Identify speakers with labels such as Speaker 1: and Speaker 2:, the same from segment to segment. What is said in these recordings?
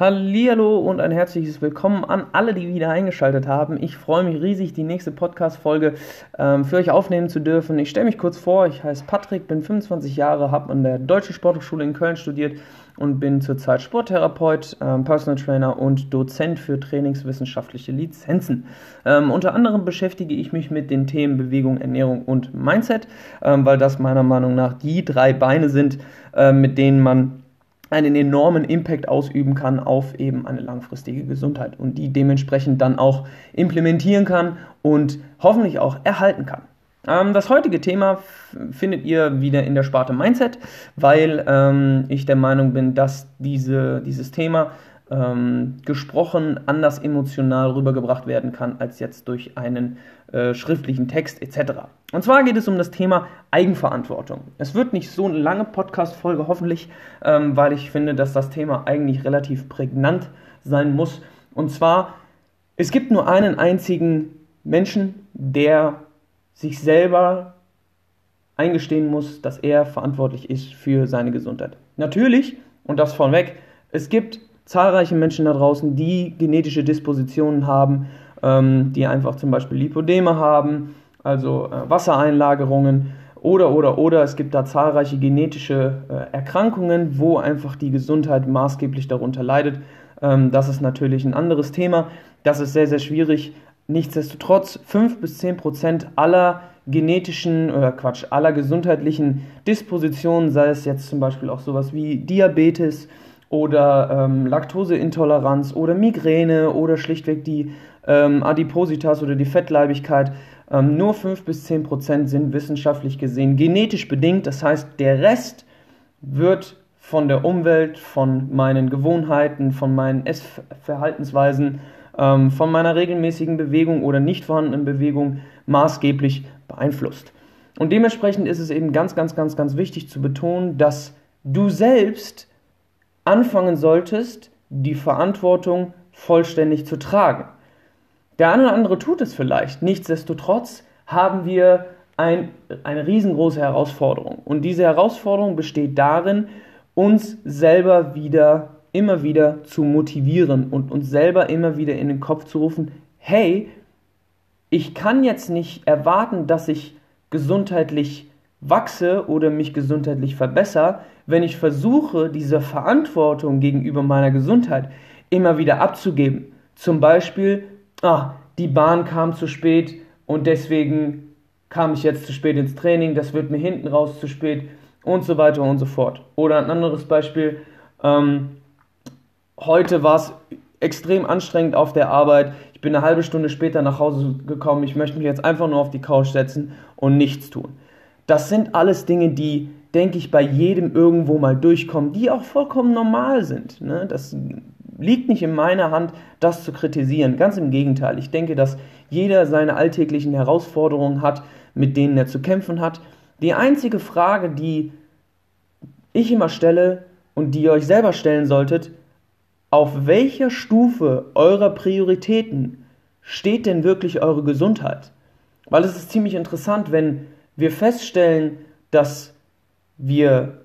Speaker 1: Hallihallo und ein herzliches Willkommen an alle, die wieder eingeschaltet haben. Ich freue mich riesig, die nächste Podcast-Folge ähm, für euch aufnehmen zu dürfen. Ich stelle mich kurz vor, ich heiße Patrick, bin 25 Jahre, habe an der Deutschen Sporthochschule in Köln studiert und bin zurzeit Sporttherapeut, ähm, Personal Trainer und Dozent für trainingswissenschaftliche Lizenzen. Ähm, unter anderem beschäftige ich mich mit den Themen Bewegung, Ernährung und Mindset, ähm, weil das meiner Meinung nach die drei Beine sind, äh, mit denen man einen enormen Impact ausüben kann auf eben eine langfristige Gesundheit und die dementsprechend dann auch implementieren kann und hoffentlich auch erhalten kann. Ähm, das heutige Thema findet ihr wieder in der Sparte Mindset, weil ähm, ich der Meinung bin, dass diese, dieses Thema ähm, gesprochen anders emotional rübergebracht werden kann als jetzt durch einen äh, schriftlichen Text etc. Und zwar geht es um das Thema Eigenverantwortung. Es wird nicht so eine lange Podcast-Folge hoffentlich, ähm, weil ich finde, dass das Thema eigentlich relativ prägnant sein muss. Und zwar, es gibt nur einen einzigen Menschen, der sich selber eingestehen muss, dass er verantwortlich ist für seine Gesundheit. Natürlich, und das vorweg, es gibt zahlreiche Menschen da draußen, die genetische Dispositionen haben, ähm, die einfach zum Beispiel Lipodeme haben, also äh, Wassereinlagerungen oder, oder, oder. Es gibt da zahlreiche genetische äh, Erkrankungen, wo einfach die Gesundheit maßgeblich darunter leidet. Ähm, das ist natürlich ein anderes Thema. Das ist sehr, sehr schwierig. Nichtsdestotrotz, 5 bis 10 Prozent aller genetischen oder Quatsch, aller gesundheitlichen Dispositionen, sei es jetzt zum Beispiel auch sowas wie Diabetes, oder ähm, Laktoseintoleranz oder Migräne oder schlichtweg die ähm, Adipositas oder die Fettleibigkeit. Ähm, nur 5 bis 10 Prozent sind wissenschaftlich gesehen genetisch bedingt. Das heißt, der Rest wird von der Umwelt, von meinen Gewohnheiten, von meinen Essverhaltensweisen, ähm, von meiner regelmäßigen Bewegung oder nicht vorhandenen Bewegung maßgeblich beeinflusst. Und dementsprechend ist es eben ganz, ganz, ganz, ganz wichtig zu betonen, dass du selbst anfangen solltest, die Verantwortung vollständig zu tragen. Der eine oder andere tut es vielleicht. Nichtsdestotrotz haben wir ein, eine riesengroße Herausforderung. Und diese Herausforderung besteht darin, uns selber wieder, immer wieder zu motivieren und uns selber immer wieder in den Kopf zu rufen, hey, ich kann jetzt nicht erwarten, dass ich gesundheitlich wachse oder mich gesundheitlich verbessere, wenn ich versuche, diese Verantwortung gegenüber meiner Gesundheit immer wieder abzugeben. Zum Beispiel, ah, die Bahn kam zu spät und deswegen kam ich jetzt zu spät ins Training, das wird mir hinten raus zu spät und so weiter und so fort. Oder ein anderes Beispiel, ähm, heute war es extrem anstrengend auf der Arbeit, ich bin eine halbe Stunde später nach Hause gekommen, ich möchte mich jetzt einfach nur auf die Couch setzen und nichts tun. Das sind alles Dinge, die, denke ich, bei jedem irgendwo mal durchkommen, die auch vollkommen normal sind. Ne? Das liegt nicht in meiner Hand, das zu kritisieren. Ganz im Gegenteil. Ich denke, dass jeder seine alltäglichen Herausforderungen hat, mit denen er zu kämpfen hat. Die einzige Frage, die ich immer stelle und die ihr euch selber stellen solltet, auf welcher Stufe eurer Prioritäten steht denn wirklich eure Gesundheit? Weil es ist ziemlich interessant, wenn wir feststellen, dass wir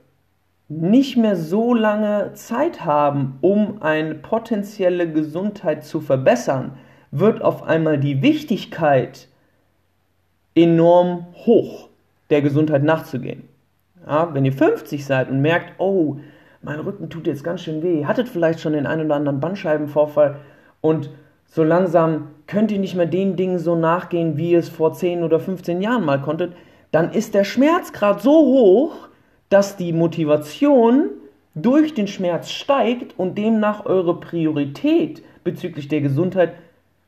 Speaker 1: nicht mehr so lange Zeit haben, um eine potenzielle Gesundheit zu verbessern, wird auf einmal die Wichtigkeit enorm hoch, der Gesundheit nachzugehen. Ja, wenn ihr 50 seid und merkt, oh, mein Rücken tut jetzt ganz schön weh, hattet vielleicht schon den einen oder anderen Bandscheibenvorfall und so langsam könnt ihr nicht mehr den Dingen so nachgehen, wie ihr es vor 10 oder 15 Jahren mal konntet, dann ist der Schmerzgrad so hoch, dass die Motivation durch den Schmerz steigt und demnach eure Priorität bezüglich der Gesundheit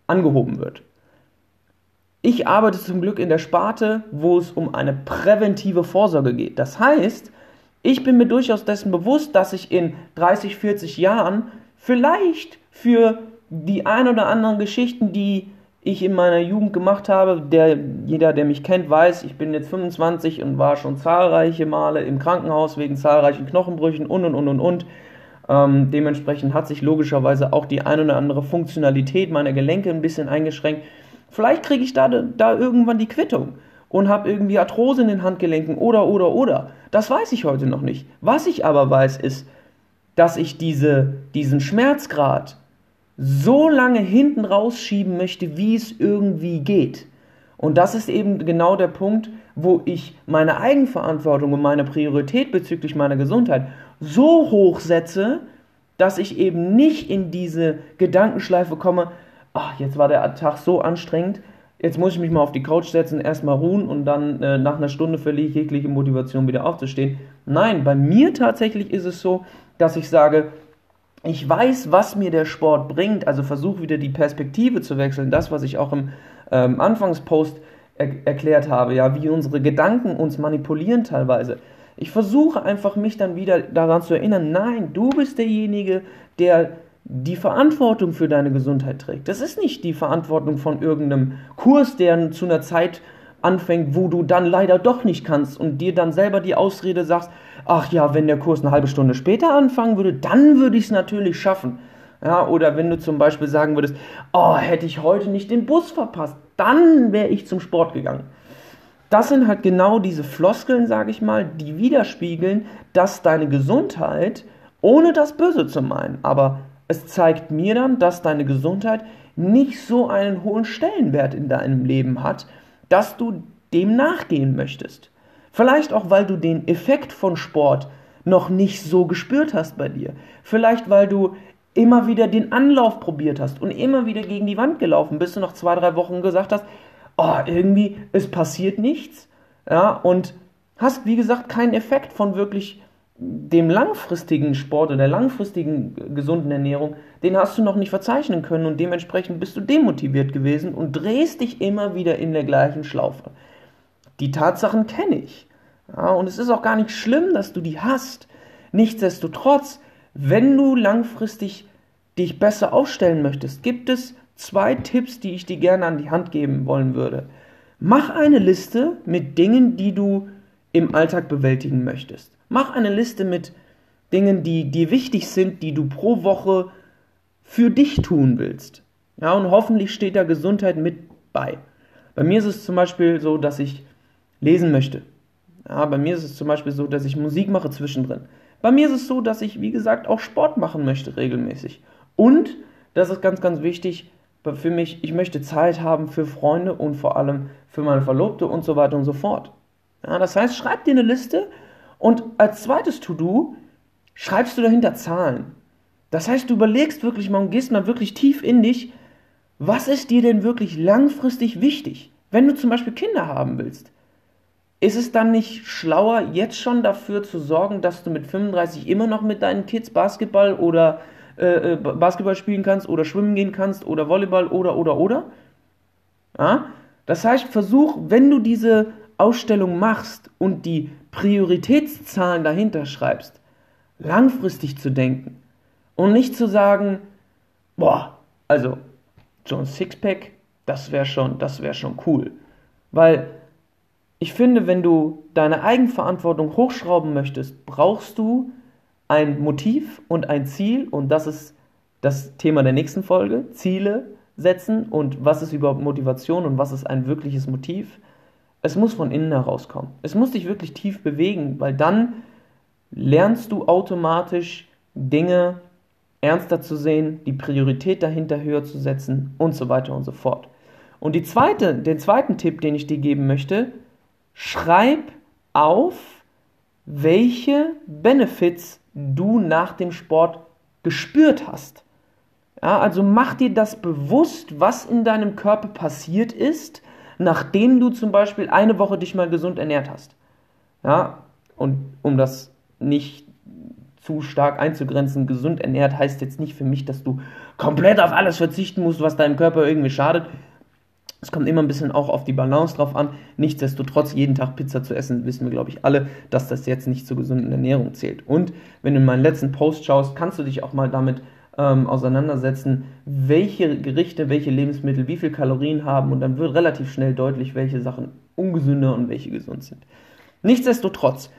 Speaker 1: angehoben wird. Ich arbeite zum Glück in der Sparte, wo es um eine präventive Vorsorge geht. Das heißt, ich bin mir durchaus dessen bewusst, dass ich in 30, 40 Jahren vielleicht für die ein oder anderen Geschichten, die ich in meiner Jugend gemacht habe. Der, jeder, der mich kennt, weiß, ich bin jetzt 25 und war schon zahlreiche Male im Krankenhaus wegen zahlreichen Knochenbrüchen und und und und und. Ähm, dementsprechend hat sich logischerweise auch die ein oder andere Funktionalität meiner Gelenke ein bisschen eingeschränkt. Vielleicht kriege ich da, da irgendwann die Quittung und habe irgendwie Arthrose in den Handgelenken oder oder oder. Das weiß ich heute noch nicht. Was ich aber weiß ist, dass ich diese, diesen Schmerzgrad so lange hinten rausschieben möchte, wie es irgendwie geht. Und das ist eben genau der Punkt, wo ich meine Eigenverantwortung und meine Priorität bezüglich meiner Gesundheit so hoch setze, dass ich eben nicht in diese Gedankenschleife komme, ach, jetzt war der Tag so anstrengend, jetzt muss ich mich mal auf die Couch setzen, erstmal ruhen und dann äh, nach einer Stunde verliere ich jegliche Motivation wieder aufzustehen. Nein, bei mir tatsächlich ist es so, dass ich sage, ich weiß, was mir der Sport bringt, also versuche wieder die Perspektive zu wechseln, das, was ich auch im ähm, Anfangspost er erklärt habe, ja, wie unsere Gedanken uns manipulieren teilweise. Ich versuche einfach mich dann wieder daran zu erinnern, nein, du bist derjenige, der die Verantwortung für deine Gesundheit trägt. Das ist nicht die Verantwortung von irgendeinem Kurs, der zu einer Zeit anfängt, wo du dann leider doch nicht kannst und dir dann selber die Ausrede sagst, ach ja, wenn der Kurs eine halbe Stunde später anfangen würde, dann würde ich es natürlich schaffen. Ja, oder wenn du zum Beispiel sagen würdest, oh, hätte ich heute nicht den Bus verpasst, dann wäre ich zum Sport gegangen. Das sind halt genau diese Floskeln, sage ich mal, die widerspiegeln, dass deine Gesundheit, ohne das Böse zu meinen, aber es zeigt mir dann, dass deine Gesundheit nicht so einen hohen Stellenwert in deinem Leben hat, dass du dem nachgehen möchtest. Vielleicht auch, weil du den Effekt von Sport noch nicht so gespürt hast bei dir. Vielleicht, weil du immer wieder den Anlauf probiert hast und immer wieder gegen die Wand gelaufen bist und nach zwei, drei Wochen gesagt hast, oh, irgendwie, es passiert nichts. Ja, und hast, wie gesagt, keinen Effekt von wirklich dem langfristigen Sport oder der langfristigen gesunden Ernährung, den hast du noch nicht verzeichnen können und dementsprechend bist du demotiviert gewesen und drehst dich immer wieder in der gleichen Schlaufe. Die Tatsachen kenne ich. Ja, und es ist auch gar nicht schlimm, dass du die hast. Nichtsdestotrotz, wenn du langfristig dich besser aufstellen möchtest, gibt es zwei Tipps, die ich dir gerne an die Hand geben wollen würde. Mach eine Liste mit Dingen, die du im Alltag bewältigen möchtest. Mach eine Liste mit Dingen, die dir wichtig sind, die du pro Woche für dich tun willst. Ja, und hoffentlich steht da Gesundheit mit bei. Bei mir ist es zum Beispiel so, dass ich lesen möchte. Ja, bei mir ist es zum Beispiel so, dass ich Musik mache zwischendrin. Bei mir ist es so, dass ich, wie gesagt, auch Sport machen möchte regelmäßig. Und, das ist ganz, ganz wichtig, für mich, ich möchte Zeit haben für Freunde und vor allem für meine Verlobte und so weiter und so fort. Ja, das heißt, schreib dir eine Liste und als zweites To-Do schreibst du dahinter Zahlen. Das heißt, du überlegst wirklich mal und gehst mal wirklich tief in dich, was ist dir denn wirklich langfristig wichtig? Wenn du zum Beispiel Kinder haben willst, ist es dann nicht schlauer, jetzt schon dafür zu sorgen, dass du mit 35 immer noch mit deinen Kids Basketball oder äh, äh Basketball spielen kannst oder schwimmen gehen kannst oder Volleyball oder oder oder? Ja? Das heißt, versuch, wenn du diese Ausstellung machst und die Prioritätszahlen dahinter schreibst, langfristig zu denken und nicht zu sagen, boah, also so ein Sixpack, das wäre schon, das wäre schon cool, weil ich finde, wenn du deine Eigenverantwortung hochschrauben möchtest, brauchst du ein Motiv und ein Ziel und das ist das Thema der nächsten Folge, Ziele setzen und was ist überhaupt Motivation und was ist ein wirkliches Motiv es muss von innen herauskommen. Es muss dich wirklich tief bewegen, weil dann lernst du automatisch Dinge ernster zu sehen, die Priorität dahinter höher zu setzen und so weiter und so fort. Und die zweite, den zweiten Tipp, den ich dir geben möchte, schreib auf, welche Benefits du nach dem Sport gespürt hast. Ja, also mach dir das bewusst, was in deinem Körper passiert ist, nachdem du zum Beispiel eine Woche dich mal gesund ernährt hast. Ja, und um das nicht zu stark einzugrenzen, gesund ernährt heißt jetzt nicht für mich, dass du komplett auf alles verzichten musst, was deinem Körper irgendwie schadet. Es kommt immer ein bisschen auch auf die Balance drauf an. Nichtsdestotrotz, jeden Tag Pizza zu essen, wissen wir, glaube ich, alle, dass das jetzt nicht zur gesunden Ernährung zählt. Und wenn du in meinen letzten Post schaust, kannst du dich auch mal damit ähm, auseinandersetzen, welche Gerichte, welche Lebensmittel, wie viel Kalorien haben und dann wird relativ schnell deutlich, welche Sachen ungesünder und welche gesund sind. Nichtsdestotrotz,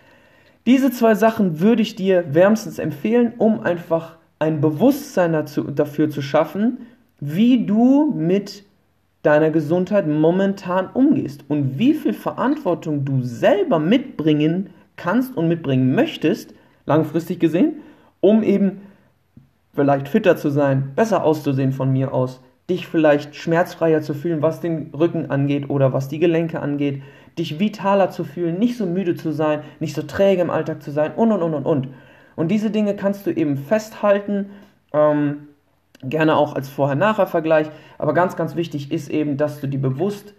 Speaker 1: diese zwei Sachen würde ich dir wärmstens empfehlen, um einfach ein Bewusstsein dazu, dafür zu schaffen, wie du mit deiner Gesundheit momentan umgehst und wie viel Verantwortung du selber mitbringen kannst und mitbringen möchtest, langfristig gesehen, um eben vielleicht fitter zu sein, besser auszusehen von mir aus, dich vielleicht schmerzfreier zu fühlen, was den Rücken angeht oder was die Gelenke angeht, dich vitaler zu fühlen, nicht so müde zu sein, nicht so träge im Alltag zu sein und und und und und. Und diese Dinge kannst du eben festhalten, ähm, gerne auch als Vorher-Nachher-Vergleich, aber ganz, ganz wichtig ist eben, dass du dir bewusst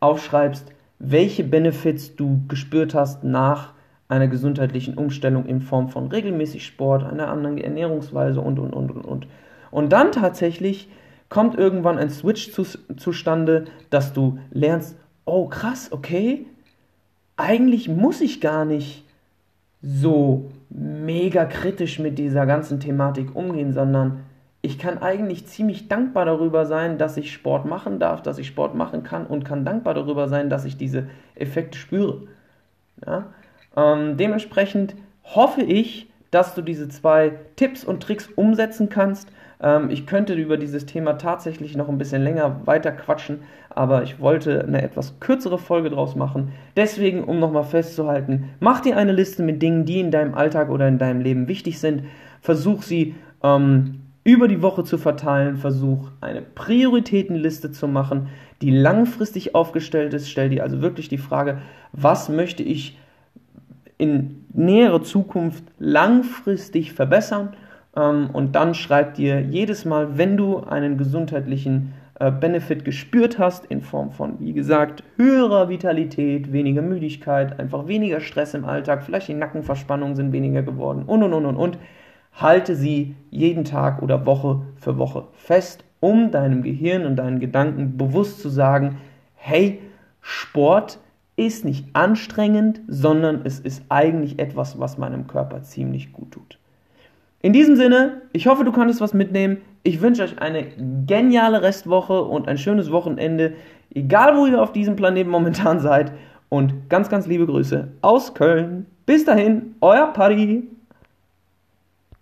Speaker 1: aufschreibst, welche Benefits du gespürt hast nach einer gesundheitlichen Umstellung in Form von regelmäßig Sport, einer anderen Ernährungsweise und, und, und, und, und. Und dann tatsächlich kommt irgendwann ein Switch zu, zustande, dass du lernst, oh krass, okay, eigentlich muss ich gar nicht so mega kritisch mit dieser ganzen Thematik umgehen, sondern ich kann eigentlich ziemlich dankbar darüber sein, dass ich Sport machen darf, dass ich Sport machen kann und kann dankbar darüber sein, dass ich diese Effekte spüre. Ja? Ähm, dementsprechend hoffe ich, dass du diese zwei Tipps und Tricks umsetzen kannst. Ähm, ich könnte über dieses Thema tatsächlich noch ein bisschen länger weiter quatschen, aber ich wollte eine etwas kürzere Folge draus machen. Deswegen, um nochmal festzuhalten, mach dir eine Liste mit Dingen, die in deinem Alltag oder in deinem Leben wichtig sind. Versuch sie ähm, über die Woche zu verteilen, versuch eine Prioritätenliste zu machen, die langfristig aufgestellt ist. Stell dir also wirklich die Frage, was möchte ich in nähere Zukunft langfristig verbessern? Ähm, und dann schreib dir jedes Mal, wenn du einen gesundheitlichen äh, Benefit gespürt hast, in Form von, wie gesagt, höherer Vitalität, weniger Müdigkeit, einfach weniger Stress im Alltag, vielleicht die Nackenverspannungen sind weniger geworden und und und und und Halte sie jeden Tag oder Woche für Woche fest, um deinem Gehirn und deinen Gedanken bewusst zu sagen, hey, Sport ist nicht anstrengend, sondern es ist eigentlich etwas, was meinem Körper ziemlich gut tut. In diesem Sinne, ich hoffe, du konntest was mitnehmen. Ich wünsche euch eine geniale Restwoche und ein schönes Wochenende, egal wo ihr auf diesem Planeten momentan seid. Und ganz, ganz liebe Grüße aus Köln. Bis dahin, euer Paddy.